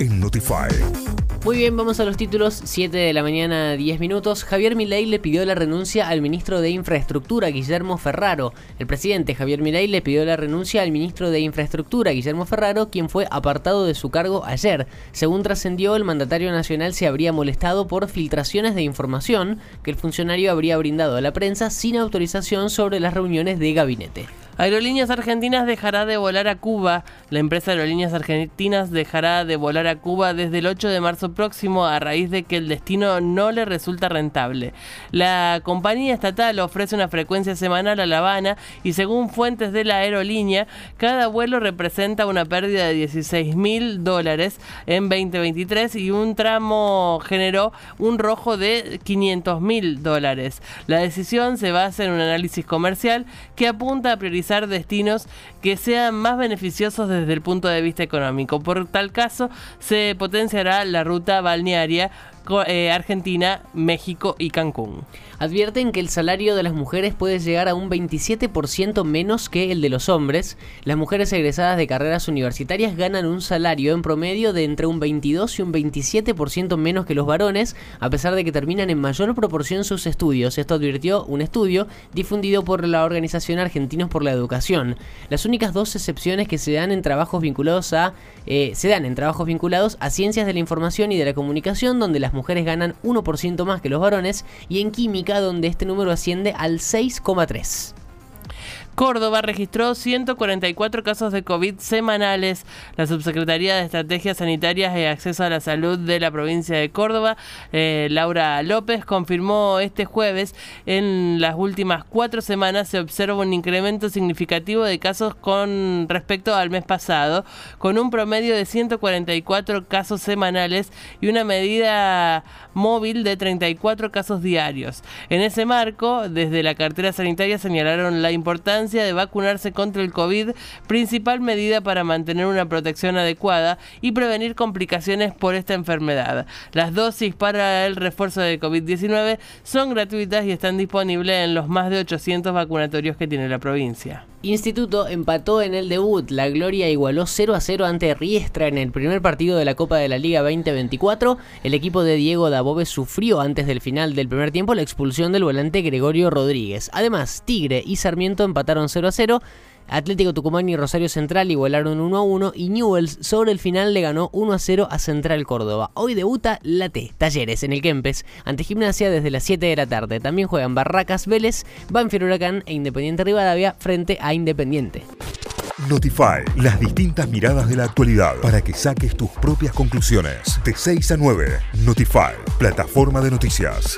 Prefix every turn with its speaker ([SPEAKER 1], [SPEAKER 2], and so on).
[SPEAKER 1] en Notify.
[SPEAKER 2] Muy bien, vamos a los títulos. 7 de la mañana, 10 minutos. Javier Milei le pidió la renuncia al ministro de Infraestructura, Guillermo Ferraro. El presidente Javier Milei le pidió la renuncia al ministro de Infraestructura, Guillermo Ferraro, quien fue apartado de su cargo ayer. Según trascendió, el mandatario nacional se habría molestado por filtraciones de información que el funcionario habría brindado a la prensa sin autorización sobre las reuniones de gabinete.
[SPEAKER 3] Aerolíneas Argentinas dejará de volar a Cuba. La empresa Aerolíneas Argentinas dejará de volar a Cuba desde el 8 de marzo próximo a raíz de que el destino no le resulta rentable. La compañía estatal ofrece una frecuencia semanal a La Habana y según fuentes de la aerolínea, cada vuelo representa una pérdida de 16 mil dólares en 2023 y un tramo generó un rojo de 500 mil dólares. La decisión se basa en un análisis comercial que apunta a priorizar destinos que sean más beneficiosos desde el punto de vista económico. Por tal caso, se potenciará la ruta balnearia eh, Argentina, México y Cancún.
[SPEAKER 2] Advierten que el salario de las mujeres puede llegar a un 27% menos que el de los hombres. Las mujeres egresadas de carreras universitarias ganan un salario en promedio de entre un 22 y un 27% menos que los varones, a pesar de que terminan en mayor proporción sus estudios. Esto advirtió un estudio difundido por la Organización Argentinos por la Educación. Las únicas dos excepciones que se dan en trabajos vinculados a eh, se dan en trabajos vinculados a ciencias de la información y de la comunicación, donde las mujeres ganan 1% más que los varones, y en química, donde este número asciende al 6,3%.
[SPEAKER 3] Córdoba registró 144 casos de COVID semanales. La Subsecretaría de Estrategias Sanitarias y Acceso a la Salud de la provincia de Córdoba, eh, Laura López, confirmó este jueves en las últimas cuatro semanas se observa un incremento significativo de casos con respecto al mes pasado, con un promedio de 144 casos semanales y una medida móvil de 34 casos diarios. En ese marco, desde la cartera sanitaria señalaron la de vacunarse contra el COVID, principal medida para mantener una protección adecuada y prevenir complicaciones por esta enfermedad. Las dosis para el refuerzo de COVID-19 son gratuitas y están disponibles en los más de 800 vacunatorios que tiene la provincia.
[SPEAKER 2] Instituto empató en el debut. La Gloria igualó 0 a 0 ante Riestra en el primer partido de la Copa de la Liga 2024. El equipo de Diego Dabove sufrió antes del final del primer tiempo la expulsión del volante Gregorio Rodríguez. Además, Tigre y Sarmiento empataron 0 a 0. Atlético Tucumán y Rosario Central igualaron 1 a 1 y Newells sobre el final le ganó 1 a 0 a Central Córdoba. Hoy debuta la T, Talleres en el Kempes, ante Gimnasia desde las 7 de la tarde. También juegan Barracas Vélez, Banfield Huracán e Independiente Rivadavia frente a Independiente.
[SPEAKER 1] Notify, las distintas miradas de la actualidad para que saques tus propias conclusiones. De 6 a 9, Notify, plataforma de noticias.